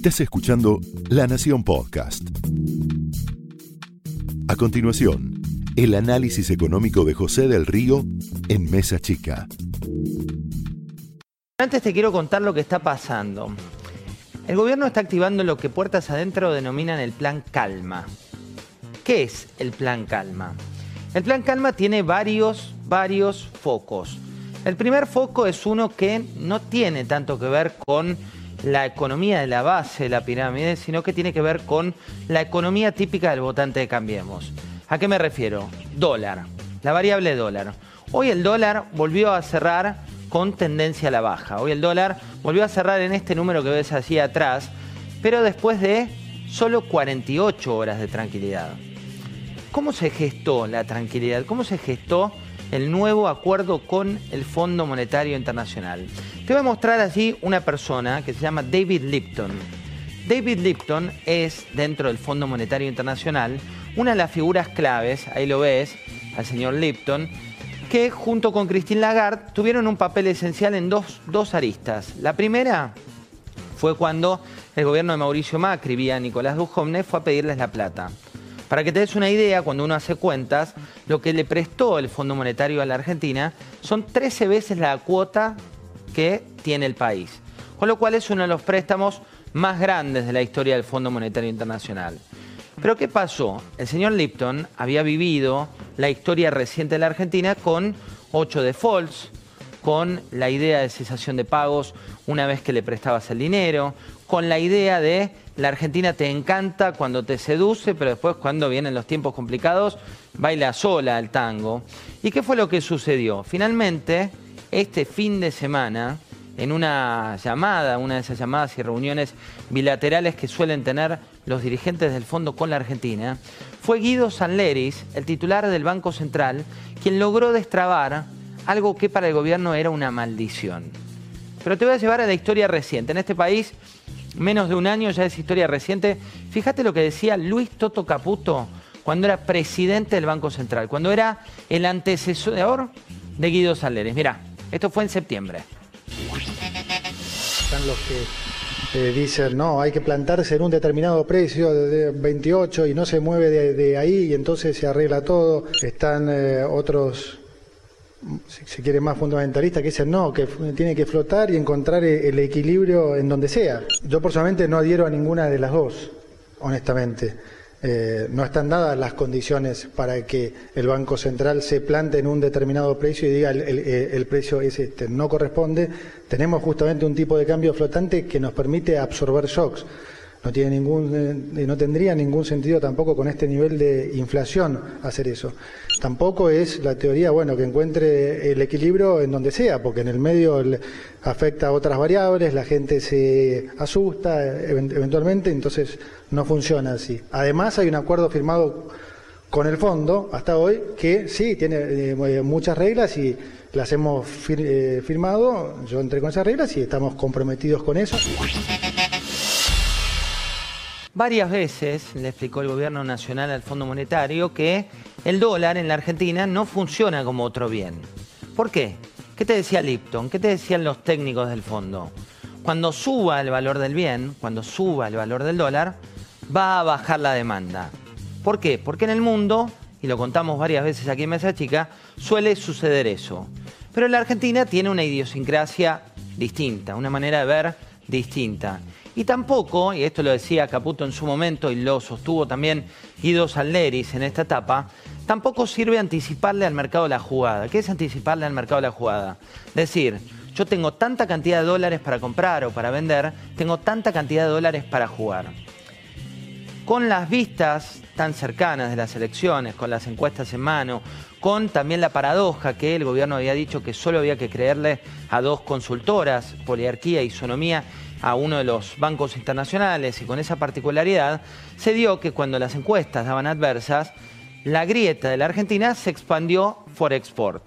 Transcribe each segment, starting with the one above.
Estás escuchando La Nación Podcast. A continuación, el análisis económico de José del Río en Mesa Chica. Antes te quiero contar lo que está pasando. El gobierno está activando lo que puertas adentro denominan el plan calma. ¿Qué es el plan calma? El plan calma tiene varios, varios focos. El primer foco es uno que no tiene tanto que ver con la economía de la base de la pirámide, sino que tiene que ver con la economía típica del votante de Cambiemos. ¿A qué me refiero? Dólar, la variable dólar. Hoy el dólar volvió a cerrar con tendencia a la baja. Hoy el dólar volvió a cerrar en este número que ves así atrás, pero después de solo 48 horas de tranquilidad. ¿Cómo se gestó la tranquilidad? ¿Cómo se gestó el nuevo acuerdo con el Fondo Monetario Internacional? Te voy a mostrar allí una persona que se llama David Lipton. David Lipton es, dentro del Fondo Monetario Internacional, una de las figuras claves, ahí lo ves, al señor Lipton, que junto con Christine Lagarde tuvieron un papel esencial en dos, dos aristas. La primera fue cuando el gobierno de Mauricio Macri, vía Nicolás Dujovne, fue a pedirles la plata. Para que te des una idea, cuando uno hace cuentas, lo que le prestó el Fondo Monetario a la Argentina son 13 veces la cuota que tiene el país. Con lo cual es uno de los préstamos más grandes de la historia del Fondo Monetario Internacional. Pero ¿qué pasó? El señor Lipton había vivido la historia reciente de la Argentina con ocho defaults, con la idea de cesación de pagos una vez que le prestabas el dinero, con la idea de la Argentina te encanta cuando te seduce, pero después cuando vienen los tiempos complicados, baila sola el tango. ¿Y qué fue lo que sucedió? Finalmente, este fin de semana, en una llamada, una de esas llamadas y reuniones bilaterales que suelen tener los dirigentes del fondo con la Argentina, fue Guido Sanleris, el titular del Banco Central, quien logró destrabar algo que para el gobierno era una maldición. Pero te voy a llevar a la historia reciente. En este país, menos de un año ya es historia reciente. Fíjate lo que decía Luis Toto Caputo cuando era presidente del Banco Central, cuando era el antecesor de Guido Sanleris. Mira, esto fue en septiembre. Están los que eh, dicen, no, hay que plantarse en un determinado precio de 28 y no se mueve de, ahí y entonces se arregla todo. Están eh, otros, si se quiere más fundamentalistas, que dicen, no, que tiene que flotar y encontrar el equilibrio en donde sea. Yo personalmente no adhiero a ninguna de las dos, honestamente. Eh, no están dadas las condiciones para que el Banco Central se plante en un determinado precio y diga el, eh, el, precio es este. No corresponde. Tenemos justamente un tipo de cambio flotante que nos permite absorber shocks. No, tiene ningún, eh, no tendría ningún sentido tampoco con este nivel de inflación hacer eso. Tampoco es la teoría, bueno, que encuentre el equilibrio en donde sea, porque en el medio afecta a otras variables, la gente se asusta eventualmente, entonces no funciona así. Además hay un acuerdo firmado con el fondo hasta hoy que sí tiene eh, muchas reglas y las hemos eh, firmado, yo entré con esas reglas y estamos comprometidos con eso. Varias veces le explicó el gobierno nacional al Fondo Monetario que el dólar en la Argentina no funciona como otro bien. ¿Por qué? ¿Qué te decía Lipton? ¿Qué te decían los técnicos del fondo? Cuando suba el valor del bien, cuando suba el valor del dólar, va a bajar la demanda. ¿Por qué? Porque en el mundo, y lo contamos varias veces aquí en Mesa Chica, suele suceder eso. Pero la Argentina tiene una idiosincrasia distinta, una manera de ver distinta. Y tampoco, y esto lo decía Caputo en su momento y lo sostuvo también Guido Salneris en esta etapa, tampoco sirve anticiparle al mercado la jugada. ¿Qué es anticiparle al mercado la jugada? Decir, yo tengo tanta cantidad de dólares para comprar o para vender, tengo tanta cantidad de dólares para jugar. Con las vistas tan cercanas de las elecciones, con las encuestas en mano, con también la paradoja que el gobierno había dicho que solo había que creerle a dos consultoras, Poliarquía y Sonomía, a uno de los bancos internacionales y con esa particularidad, se dio que cuando las encuestas daban adversas, la grieta de la Argentina se expandió por export.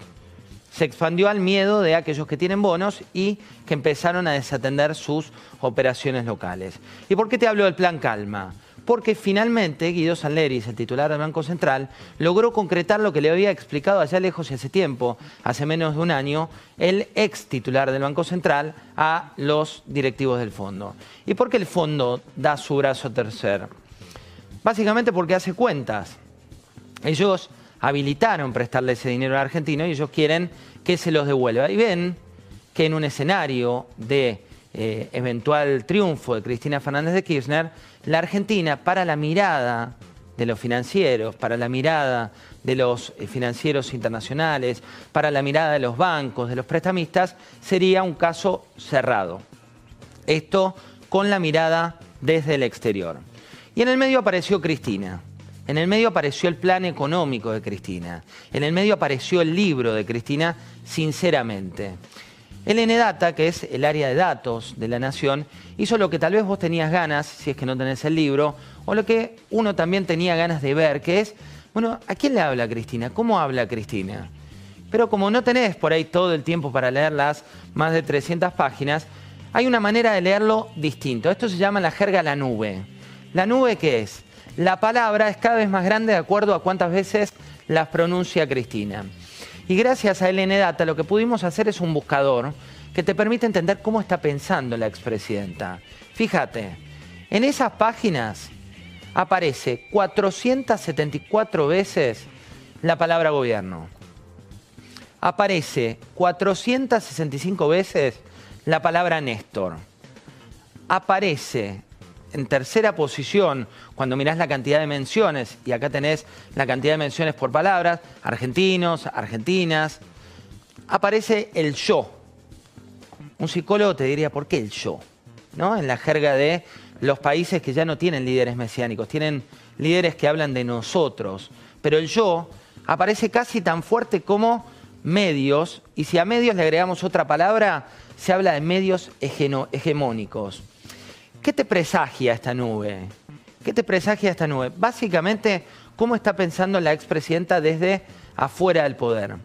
Se expandió al miedo de aquellos que tienen bonos y que empezaron a desatender sus operaciones locales. ¿Y por qué te hablo del plan Calma? Porque finalmente Guido Sanleris, el titular del Banco Central, logró concretar lo que le había explicado allá lejos y hace tiempo, hace menos de un año, el ex titular del Banco Central a los directivos del fondo. ¿Y por qué el fondo da su brazo tercer? Básicamente porque hace cuentas. Ellos habilitaron prestarle ese dinero al argentino y ellos quieren que se los devuelva. Y ven que en un escenario de eh, eventual triunfo de Cristina Fernández de Kirchner, la Argentina, para la mirada de los financieros, para la mirada de los eh, financieros internacionales, para la mirada de los bancos, de los prestamistas, sería un caso cerrado. Esto con la mirada desde el exterior. Y en el medio apareció Cristina. En el medio apareció el plan económico de Cristina. En el medio apareció el libro de Cristina, sinceramente. El Enedata, que es el área de datos de la Nación, hizo lo que tal vez vos tenías ganas, si es que no tenés el libro, o lo que uno también tenía ganas de ver, que es, bueno, ¿a quién le habla Cristina? ¿Cómo habla Cristina? Pero como no tenés por ahí todo el tiempo para leer las más de 300 páginas, hay una manera de leerlo distinto. Esto se llama la jerga la nube. ¿La nube qué es? La palabra es cada vez más grande de acuerdo a cuántas veces las pronuncia Cristina. Y gracias a LN Data lo que pudimos hacer es un buscador que te permite entender cómo está pensando la expresidenta. Fíjate, en esas páginas aparece 474 veces la palabra gobierno. Aparece 465 veces la palabra Néstor. Aparece en tercera posición, cuando mirás la cantidad de menciones, y acá tenés la cantidad de menciones por palabras, argentinos, argentinas, aparece el yo. Un psicólogo te diría, ¿por qué el yo? ¿No? En la jerga de los países que ya no tienen líderes mesiánicos, tienen líderes que hablan de nosotros. Pero el yo aparece casi tan fuerte como medios, y si a medios le agregamos otra palabra, se habla de medios hegemónicos. ¿Qué te presagia esta nube? ¿Qué te presagia esta nube? Básicamente, ¿cómo está pensando la expresidenta desde afuera del poder?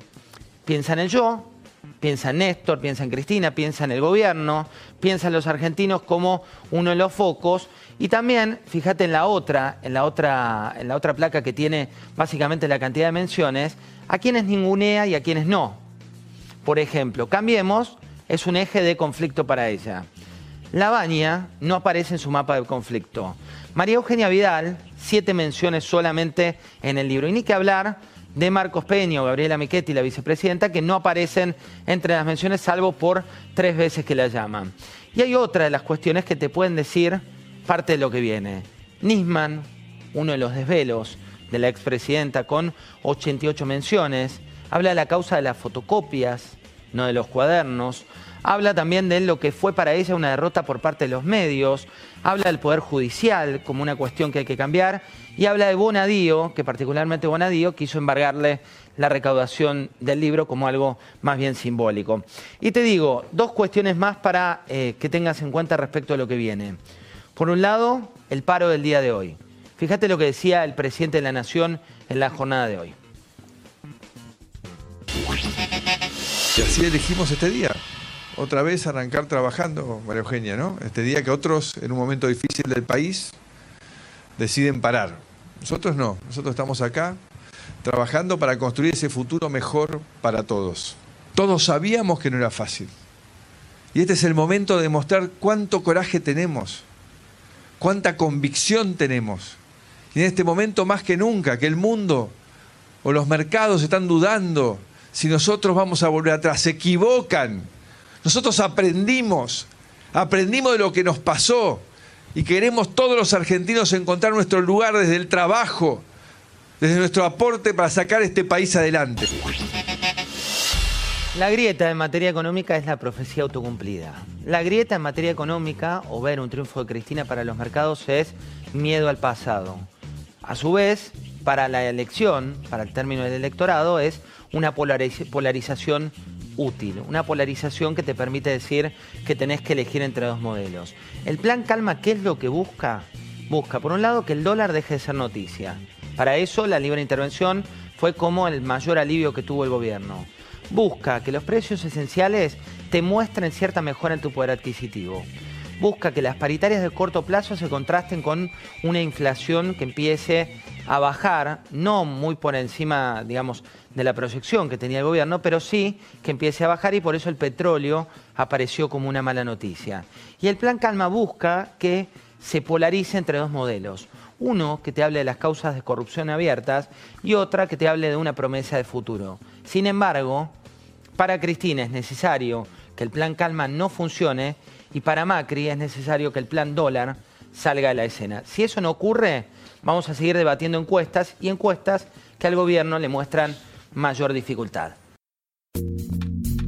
Piensa en el yo, piensa en Néstor, piensa en Cristina, piensa en el gobierno, piensa en los argentinos como uno de los focos y también, fíjate en la otra, en la otra, en la otra placa que tiene básicamente la cantidad de menciones, a quienes ningunea y a quienes no. Por ejemplo, Cambiemos es un eje de conflicto para ella. La Baña no aparece en su mapa de conflicto. María Eugenia Vidal, siete menciones solamente en el libro. Y ni que hablar de Marcos Peña o Gabriela Michetti, la vicepresidenta, que no aparecen entre las menciones salvo por tres veces que la llaman. Y hay otra de las cuestiones que te pueden decir parte de lo que viene. Nisman, uno de los desvelos de la expresidenta con 88 menciones, habla de la causa de las fotocopias, no de los cuadernos. Habla también de lo que fue para ella una derrota por parte de los medios. Habla del Poder Judicial como una cuestión que hay que cambiar. Y habla de Bonadío, que particularmente Bonadío quiso embargarle la recaudación del libro como algo más bien simbólico. Y te digo, dos cuestiones más para eh, que tengas en cuenta respecto a lo que viene. Por un lado, el paro del día de hoy. Fíjate lo que decía el presidente de la Nación en la jornada de hoy. Y así elegimos este día. Otra vez arrancar trabajando, María Eugenia, ¿no? Este día que otros, en un momento difícil del país, deciden parar. Nosotros no, nosotros estamos acá trabajando para construir ese futuro mejor para todos. Todos sabíamos que no era fácil. Y este es el momento de demostrar cuánto coraje tenemos, cuánta convicción tenemos. Y en este momento más que nunca, que el mundo o los mercados están dudando si nosotros vamos a volver atrás. Se equivocan. Nosotros aprendimos, aprendimos de lo que nos pasó y queremos todos los argentinos encontrar nuestro lugar desde el trabajo, desde nuestro aporte para sacar este país adelante. La grieta en materia económica es la profecía autocumplida. La grieta en materia económica, o ver un triunfo de Cristina para los mercados, es miedo al pasado. A su vez, para la elección, para el término del electorado, es una polarización útil, una polarización que te permite decir que tenés que elegir entre dos modelos. El plan Calma, ¿qué es lo que busca? Busca, por un lado, que el dólar deje de ser noticia. Para eso, la libre intervención fue como el mayor alivio que tuvo el gobierno. Busca que los precios esenciales te muestren cierta mejora en tu poder adquisitivo. Busca que las paritarias de corto plazo se contrasten con una inflación que empiece a bajar, no muy por encima, digamos, de la proyección que tenía el gobierno, pero sí que empiece a bajar y por eso el petróleo apareció como una mala noticia. Y el plan Calma busca que se polarice entre dos modelos. Uno que te hable de las causas de corrupción abiertas y otra que te hable de una promesa de futuro. Sin embargo, para Cristina es necesario que el plan Calma no funcione y para Macri es necesario que el plan dólar salga de la escena. Si eso no ocurre, vamos a seguir debatiendo encuestas y encuestas que al gobierno le muestran mayor dificultad.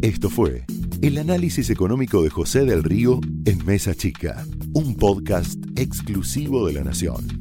Esto fue el análisis económico de José del Río en Mesa Chica, un podcast exclusivo de La Nación.